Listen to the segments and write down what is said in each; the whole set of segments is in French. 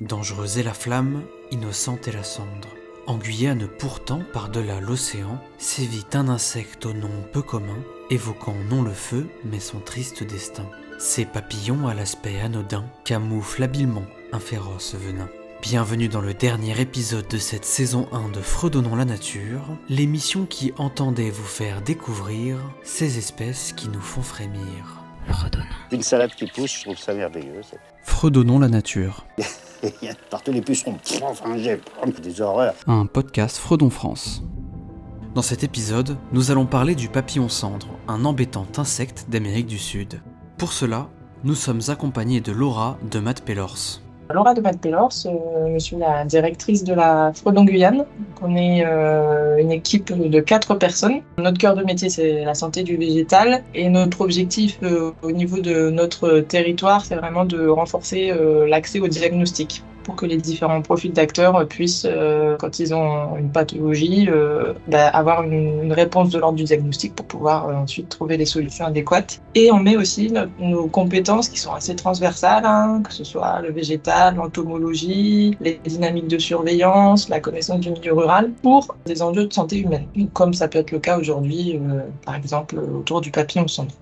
Dangereuse est la flamme, innocente est la cendre. En Guyane pourtant, par-delà l'océan, sévit un insecte au nom peu commun, évoquant non le feu, mais son triste destin. Ces papillons à l'aspect anodin camouflent habilement un féroce venin. Bienvenue dans le dernier épisode de cette saison 1 de Fredonnons la nature, l'émission qui entendait vous faire découvrir ces espèces qui nous font frémir. Fredonnons. Une salade qui pousse, je trouve ça merveilleux. Fredonnons la nature, Partout les pucerons, pff, enfin j'ai des horreurs. un podcast Fredon France. Dans cet épisode, nous allons parler du papillon cendre, un embêtant insecte d'Amérique du Sud. Pour cela, nous sommes accompagnés de Laura de Matt Pellors. Laura de Matt-Pellors, euh, je suis la directrice de la Fredon Guyane. On est euh, une équipe de quatre personnes. Notre cœur de métier, c'est la santé du végétal. Et notre objectif euh, au niveau de notre territoire, c'est vraiment de renforcer l'accès au diagnostic pour que les différents profils d'acteurs puissent, euh, quand ils ont une pathologie, euh, bah, avoir une, réponse de l'ordre du diagnostic pour pouvoir euh, ensuite trouver les solutions adéquates. Et on met aussi no- nos compétences qui sont assez transversales, hein, que ce soit le végétal, l'entomologie, les dynamiques de surveillance, la connaissance du milieu rural, pour des enjeux de santé humaine, comme ça peut être le cas aujourd'hui, par exemple autour du papillon cendre.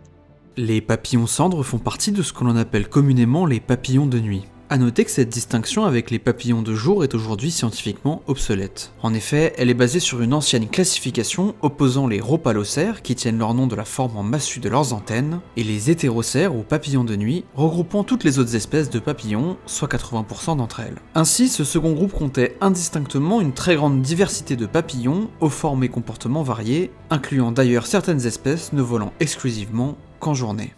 Les papillons cendres font partie de ce que l'on appelle communément les papillons de nuit. A noter que cette distinction avec les papillons de jour est aujourd'hui scientifiquement obsolète. En effet, elle est basée sur une ancienne classification opposant les rhopalocères, qui tiennent leur nom de la forme en massue de leurs antennes, et les hétérocères ou papillons de nuit, regroupant toutes les autres espèces de papillons, soit 80% d'entre elles. Ainsi, ce second groupe comptait indistinctement une très grande diversité de papillons, aux formes et comportements variés, incluant d'ailleurs certaines espèces ne volant exclusivement qu'en journée.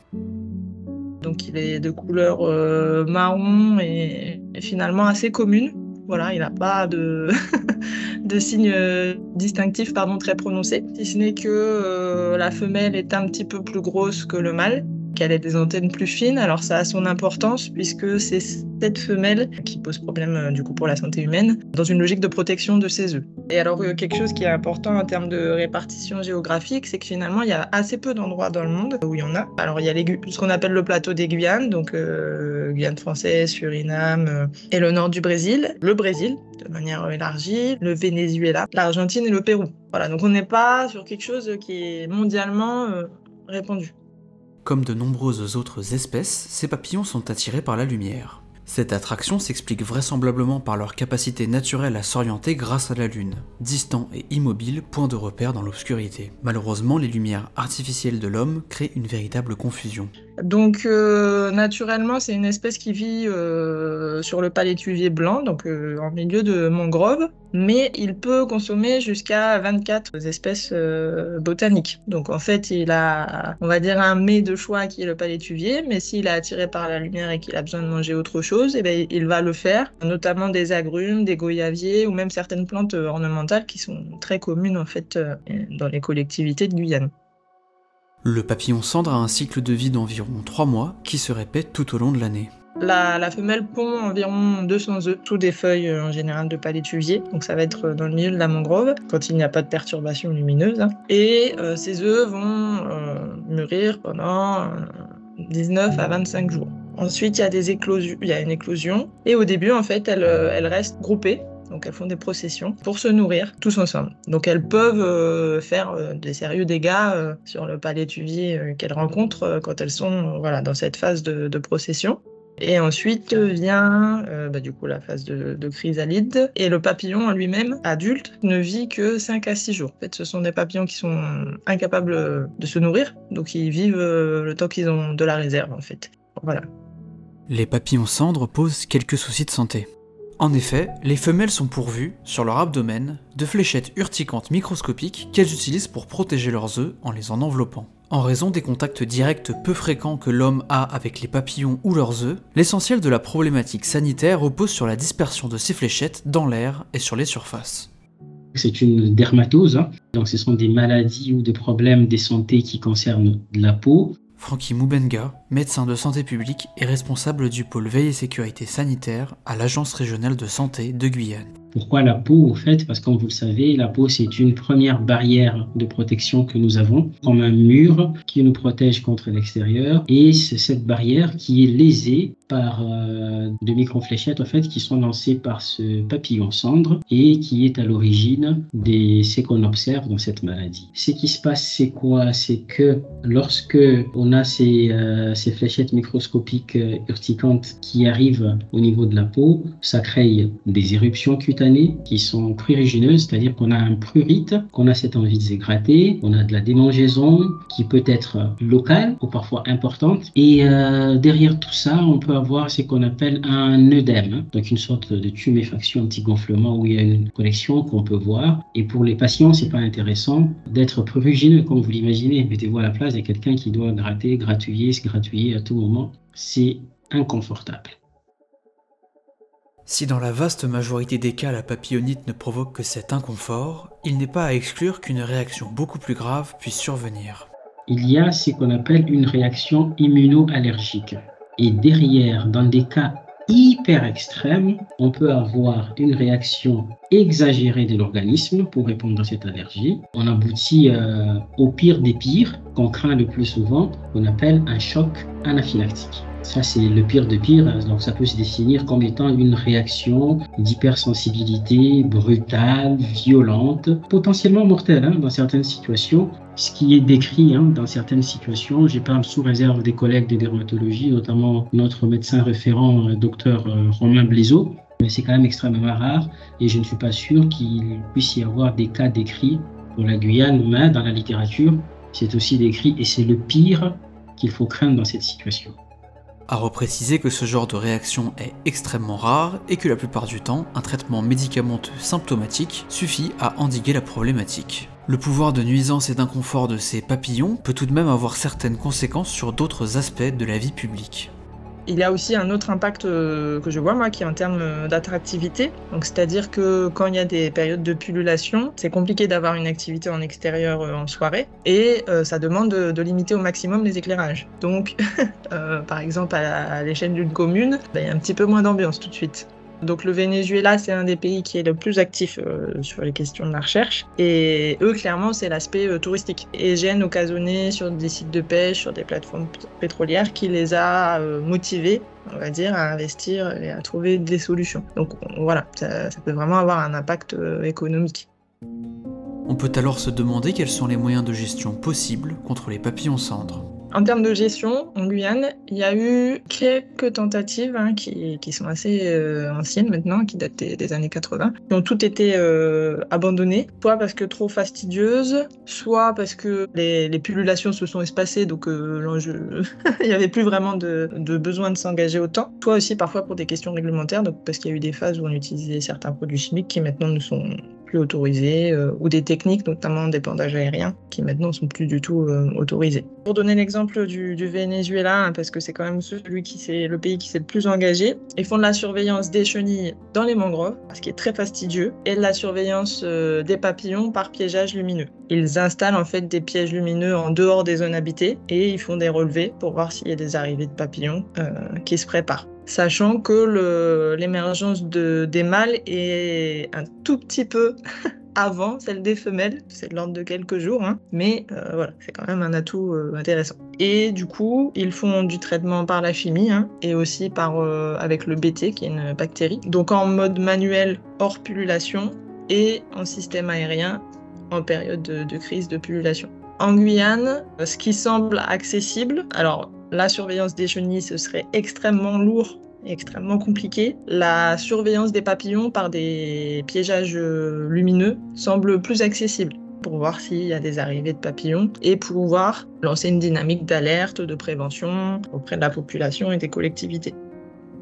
Donc il est de couleur euh, marron et, finalement assez commune. Voilà, il n'a pas de, de signe euh, distinctif très prononcé, si ce n'est que euh, la femelle est un petit peu plus grosse que le mâle, qu'elle ait des antennes plus fines. Alors ça a son importance puisque c'est cette femelle qui pose problème euh, du coup pour la santé humaine dans une logique de protection de ses œufs. Et alors euh, quelque chose qui est important en termes de répartition géographique, c'est que finalement il y a assez peu d'endroits dans le monde où il y en a. Alors il y a ce qu'on appelle le plateau des Guyanes, donc euh, Guyane française, Suriname et le nord du Brésil, le Brésil de manière élargie, le Venezuela, l'Argentine et le Pérou. Voilà, donc on n'est pas sur quelque chose qui est mondialement répandu. Comme de nombreuses autres espèces, ces papillons sont attirés par la lumière. Cette attraction s'explique vraisemblablement par leur capacité naturelle à s'orienter grâce à la Lune, distant et immobile point de repère dans l'obscurité. Malheureusement, les lumières artificielles de l'homme créent une véritable confusion. Donc euh, naturellement, c'est une espèce qui vit euh, sur le palétuvier blanc, donc euh, en milieu de mangrove, mais il peut consommer jusqu'à 24 espèces euh, botaniques. Donc en fait, il a, on va dire, un mets de choix qui est le palétuvier, mais s'il est attiré par la lumière et qu'il a besoin de manger autre chose, eh ben, il va le faire, notamment des agrumes, des goyaviers ou même certaines plantes euh, ornementales qui sont très communes en fait euh, dans les collectivités de Guyane. Le papillon cendre a un cycle de vie d'environ 3 mois qui se répète tout au long de l'année. La, femelle pond environ 200 œufs sous des feuilles euh, en général de palétuvier, donc ça va être euh, dans le milieu de la mangrove quand il n'y a pas de perturbation lumineuse. hein. Et euh, ces œufs vont mûrir pendant euh, 19 à 25 jours. Ensuite, il y a une éclosion, et au début, en fait, elles, restent groupées. Donc elles font des processions pour se nourrir tous ensemble. Donc elles peuvent faire des sérieux dégâts sur le palétuvier qu'elles rencontrent quand elles sont voilà, dans cette phase de procession. Et ensuite vient euh, bah, du coup la phase de, de chrysalide. Et le papillon en lui-même, adulte, ne vit que 5 à 6 jours. En fait, ce sont des papillons qui sont incapables de se nourrir, donc ils vivent euh, le temps qu'ils ont de la réserve en fait. Voilà. Les papillons cendres posent quelques soucis de santé. En effet, les femelles sont pourvues, sur leur abdomen, de fléchettes urticantes microscopiques qu'elles utilisent pour protéger leurs œufs en les en enveloppant. En raison des contacts directs peu fréquents que l'homme a avec les papillons ou leurs œufs, l'essentiel de la problématique sanitaire repose sur la dispersion de ces fléchettes dans l'air et sur les surfaces. C'est une dermatose, hein. donc ce sont des maladies ou des problèmes de santé qui concernent la peau. Francky Moubenga, médecin de santé publique et responsable du pôle veille et sécurité sanitaire à l'Agence régionale de santé de Guyane. Pourquoi la peau, en fait? Parce que comme vous le savez, la peau, c'est une première barrière de protection que nous avons, comme un mur qui nous protège contre l'extérieur. Et c'est cette barrière qui est lésée par euh, de micro-fléchettes en fait, qui sont lancées par ce papillon cendre et qui est à l'origine de ce qu'on observe dans cette maladie. Ce qui se passe, c'est quoi? C'est que lorsque on a ces, euh, ces fléchettes microscopiques euh, urticantes qui arrivent au niveau de la peau, ça crée des éruptions cutanées qui sont prurigineuses, c'est-à-dire qu'on a un prurite, qu'on a cette envie de se gratter, on a de la démangeaison qui peut être locale ou parfois importante. Et euh, derrière tout ça, on peut avoir ce qu'on appelle un œdème, donc une sorte de tuméfaction anti-gonflement où il y a une connexion qu'on peut voir. Et pour les patients, c'est pas intéressant d'être prurigineux, comme vous l'imaginez. Mettez-vous à la place de quelqu'un qui doit gratter, gratouiller, se gratouiller à tout moment. C'est inconfortable. Si dans la vaste majorité des cas la papillonite ne provoque que cet inconfort, il n'est pas à exclure qu'une réaction beaucoup plus grave puisse survenir. Il y a ce qu'on appelle une réaction immunoallergique. Et derrière, dans des cas hyper extrêmes, on peut avoir une réaction exagérée de l'organisme pour répondre à cette allergie. On aboutit euh, au pire des pires, qu'on craint le plus souvent, qu'on appelle un choc anaphylactique. Ça, c'est le pire de pire. Donc, ça peut se définir comme étant une réaction d'hypersensibilité brutale, violente, potentiellement mortelle hein, dans certaines situations. Ce qui est décrit hein, dans certaines situations, j'ai parle sous réserve des collègues de dermatologie, notamment notre médecin référent, euh, docteur euh, Romain Blaiseau, mais c'est quand même extrêmement rare et je ne suis pas sûr qu'il puisse y avoir des cas décrits pour la Guyane, mais dans la littérature, c'est aussi décrit et c'est le pire qu'il faut craindre dans cette situation. À repréciser que ce genre de réaction est extrêmement rare et que la plupart du temps, un traitement médicamenteux symptomatique suffit à endiguer la problématique. Le pouvoir de nuisance et d'inconfort de ces papillons peut tout de même avoir certaines conséquences sur d'autres aspects de la vie publique. Il y a aussi un autre impact euh, que je vois, moi, qui est en termes euh, d'attractivité. C'est-à-dire que quand il y a des périodes de pullulation, c'est compliqué d'avoir une activité en extérieur euh, en soirée et ça demande de, limiter au maximum les éclairages. Donc, par exemple, à l'échelle d'une commune, ben, il y a un petit peu moins d'ambiance tout de suite. Donc le Venezuela, c'est un des pays qui est le plus actif euh, sur les questions de la recherche. Et eux, clairement, c'est l'aspect euh, touristique. Et gêne occasionné sur des sites de pêche, sur des plateformes pétrolières, qui les a euh, motivés, on va dire, à investir et à trouver des solutions. Donc voilà, ça, ça peut vraiment avoir un impact économique. On peut alors se demander quels sont les moyens de gestion possibles contre les papillons cendres. En termes de gestion, en Guyane, il y a eu quelques tentatives hein, qui, sont assez euh, anciennes maintenant, qui datent des, années 80, qui ont toutes été euh, abandonnées, soit parce que trop fastidieuses, soit parce que les, pullulations se sont espacées, donc euh, l'enjeu, il n'y avait plus vraiment de, de besoin de s'engager autant, soit aussi parfois pour des questions réglementaires, donc parce qu'il y a eu des phases où on utilisait certains produits chimiques qui maintenant ne sont plus autorisés, euh, ou des techniques, notamment des bandages aériens, qui maintenant sont plus du tout euh, autorisés. Pour donner l'exemple du, Venezuela, hein, parce que c'est quand même celui qui c'est le pays qui s'est le plus engagé, ils font de la surveillance des chenilles dans les mangroves, ce qui est très fastidieux, et de la surveillance euh, des papillons par piégeage lumineux. Ils installent en fait des pièges lumineux en dehors des zones habitées et ils font des relevés pour voir s'il y a des arrivées de papillons qui se préparent sachant que l'émergence de, des mâles est un tout petit peu avant celle des femelles, c'est de l'ordre de quelques jours, hein. mais euh, voilà, c'est quand même un atout euh, intéressant. Et du coup, ils font du traitement par la chimie hein, et aussi par, euh, avec le BT, qui est une bactérie. Donc en mode manuel hors pullulation et en système aérien en période de, de crise de pullulation. En Guyane, ce qui semble accessible, alors la surveillance des chenilles, ce serait extrêmement lourd et extrêmement compliqué. La surveillance des papillons par des piégeages euh, lumineux semble plus accessible pour voir s'il y a des arrivées de papillons et pouvoir lancer une dynamique d'alerte, de prévention auprès de la population et des collectivités.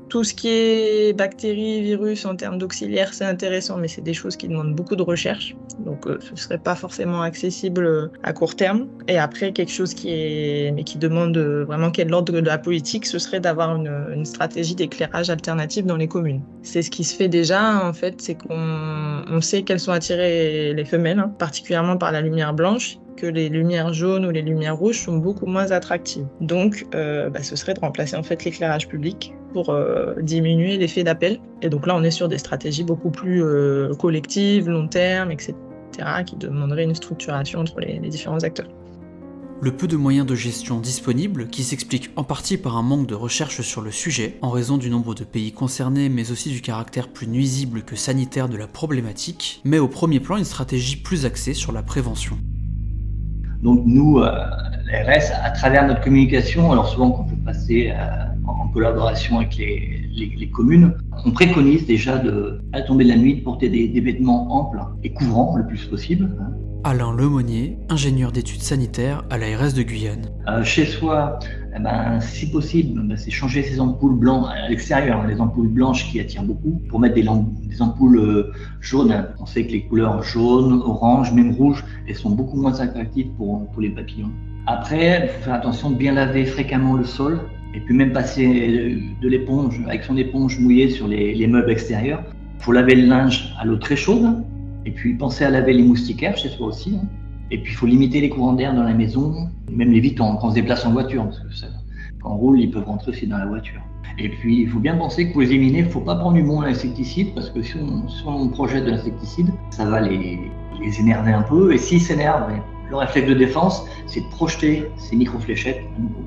Tout ce qui est bactéries, virus en termes d'auxiliaires, c'est intéressant, mais c'est des choses qui demandent beaucoup de recherche. Donc, euh, ce ne serait pas forcément accessible euh, à court terme. Et après, quelque chose qui est, mais qui demande euh, vraiment quel l'ordre de la politique, ce serait d'avoir une, stratégie d'éclairage alternative dans les communes. C'est ce qui se fait déjà, en fait, c'est qu'on sait qu'elles sont attirées les femelles, hein, particulièrement par la lumière blanche, que les lumières jaunes ou les lumières rouges sont beaucoup moins attractives. Donc, bah, ce serait de remplacer en fait l'éclairage public pour euh, diminuer l'effet d'appel. Et donc là, on est sur des stratégies beaucoup plus euh, collectives, long terme, etc., qui demanderaient une structuration entre les, différents acteurs. le peu de moyens de gestion disponibles, qui s'explique en partie par un manque de recherche sur le sujet, en raison du nombre de pays concernés, mais aussi du caractère plus nuisible que sanitaire de la problématique, met au premier plan une stratégie plus axée sur la prévention. Donc nous, euh, l'ARS, à travers notre communication, alors souvent qu'on peut passer euh, en collaboration avec les, communes, on préconise déjà de, à tomber de la nuit, de porter des, vêtements amples et couvrants le plus possible. Hein. Alain Lemonnier, ingénieur d'études sanitaires à l'ARS de Guyane. Euh, chez soi, eh ben, si possible, ben, c'est changer ses ampoules blanches à l'extérieur, hein, les ampoules blanches qui attirent beaucoup, pour mettre des, ampoules euh, jaunes. On sait que les couleurs jaune, orange, même rouge, elles sont beaucoup moins attractives pour, les papillons. Après, il faut faire attention de bien laver fréquemment le sol et puis même passer de l'éponge, avec son éponge mouillée sur les, les meubles extérieurs. Il faut laver le linge à l'eau très chaude et puis penser à laver les moustiquaires chez soi aussi. Hein. Et puis il faut limiter les courants d'air dans la maison, même les vitres quand on se déplace en voiture, parce que quand on roule, ils peuvent rentrer aussi dans la voiture. Et puis il faut bien penser que pour les éliminer, il ne faut pas prendre du bon insecticide, parce que si on, projette de l'insecticide, ça va les, énerver un peu. Et s'ils s'énervent, le réflexe de défense, c'est de projeter ces micro-fléchettes à nouveau.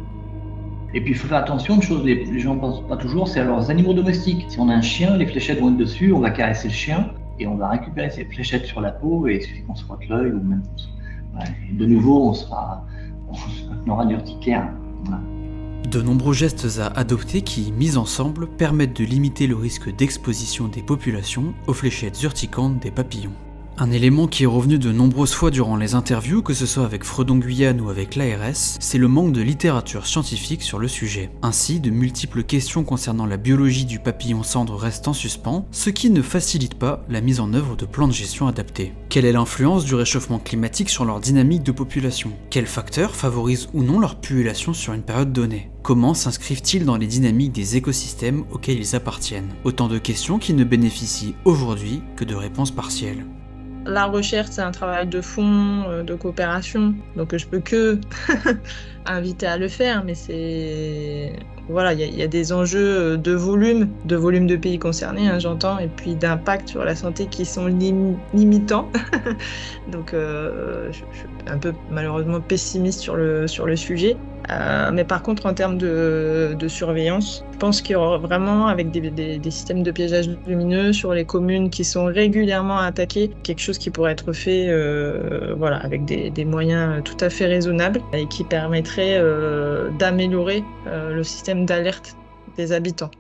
Et puis il faut faire attention, une chose les, les gens ne pensent pas toujours, c'est à leurs animaux domestiques. Si on a un chien, les fléchettes vont être dessus, on va caresser le chien et on va récupérer ces fléchettes sur la peau et il suffit qu'on se frotte l'œil ou même de nouveau on sera on. De nombreux gestes à adopter qui, mis ensemble, permettent de limiter le risque d'exposition des populations aux fléchettes urticantes des papillons. Un élément qui est revenu de nombreuses fois durant les interviews, que ce soit avec Fredon Guyane ou avec l'ARS, c'est le manque de littérature scientifique sur le sujet. Ainsi, de multiples questions concernant la biologie du papillon cendre restent en suspens, ce qui ne facilite pas la mise en œuvre de plans de gestion adaptés. Quelle est l'influence du réchauffement climatique sur leur dynamique de population? Quels facteurs favorisent ou non leur pullulation sur une période donnée? Comment s'inscrivent-ils dans les dynamiques des écosystèmes auxquels ils appartiennent? Autant de questions qui ne bénéficient aujourd'hui que de réponses partielles la recherche, c'est un travail de fond, euh, de coopération. Donc je peux que inviter à le faire, mais c'est voilà, il y, a des enjeux euh, de volume, de volume de pays concernés, hein, j'entends, et puis d'impact sur la santé qui sont limitants. Donc, euh, je, suis un peu malheureusement pessimiste sur le, sur le sujet. Euh, mais par contre, en termes de, surveillance, je pense qu'il y aura vraiment, avec des, systèmes de piégeage lumineux sur les communes qui sont régulièrement attaquées, quelque chose qui pourrait être fait voilà, avec des, moyens tout à fait raisonnables et qui permettrait d'améliorer le système d'alerte des habitants.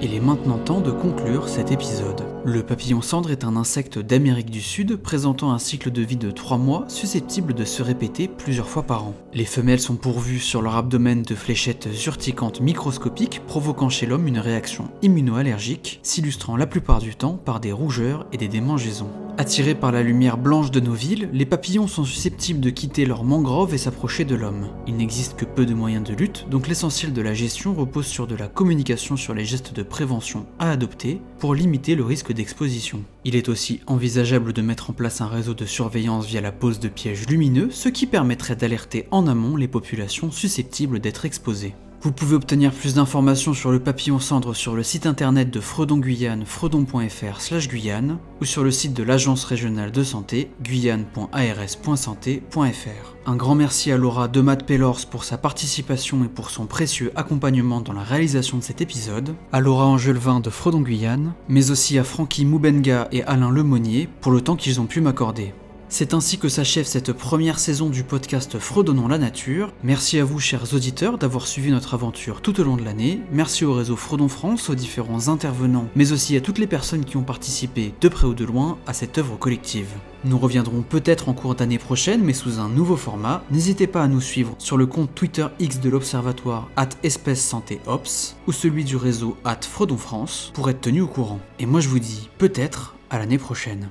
Il est maintenant temps de conclure cet épisode. Le papillon cendre est un insecte d'Amérique du Sud présentant un cycle de vie de 3 mois susceptible de se répéter plusieurs fois par an. Les femelles sont pourvues sur leur abdomen de fléchettes urticantes microscopiques provoquant chez l'homme une réaction immunoallergique, s'illustrant la plupart du temps par des rougeurs et des démangeaisons. Attirés par la lumière blanche de nos villes, les papillons sont susceptibles de quitter leur mangrove et s'approcher de l'homme. Il n'existe que peu de moyens de lutte, donc l'essentiel de la gestion repose sur de la communication sur les gestes de prévention à adopter pour limiter le risque d'exposition. Il est aussi envisageable de mettre en place un réseau de surveillance via la pose de pièges lumineux, ce qui permettrait d'alerter en amont les populations susceptibles d'être exposées. Vous pouvez obtenir plus d'informations sur le papillon cendre sur le site internet de Fredon Guyane, fredon.fr Guyane, ou sur le site de l'Agence régionale de santé, guyane.ars.santé.fr. Un grand merci à Laura Demat Pellors pour sa participation et pour son précieux accompagnement dans la réalisation de cet épisode, à Laura Angelevin de Fredon Guyane, mais aussi à Francky Moubenga et Alain Lemonnier pour le temps qu'ils ont pu m'accorder. C'est ainsi que s'achève cette première saison du podcast Fredonnons la nature. Merci à vous, chers auditeurs, d'avoir suivi notre aventure tout au long de l'année. Merci au réseau Fredon France, aux différents intervenants, mais aussi à toutes les personnes qui ont participé, de près ou de loin, à cette œuvre collective. Nous reviendrons peut-être en cours d'année prochaine, mais sous un nouveau format. N'hésitez pas à nous suivre sur le compte Twitter X de l'Observatoire at Espèce Santé Ops ou celui du réseau at Fredon France pour être tenu au courant. Et moi je vous dis peut-être à l'année prochaine.